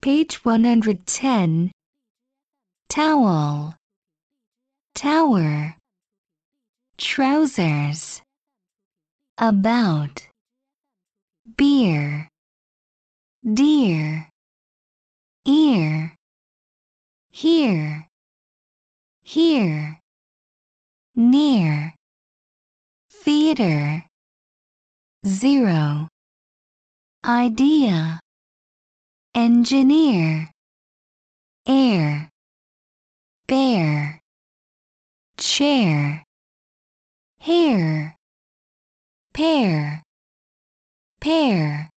Page 110. Towel, tower, trousers, about, beer, dear, ear, here, here, near, theater, zero, idea, engineer, air, bear, chair, hair, pear, pear.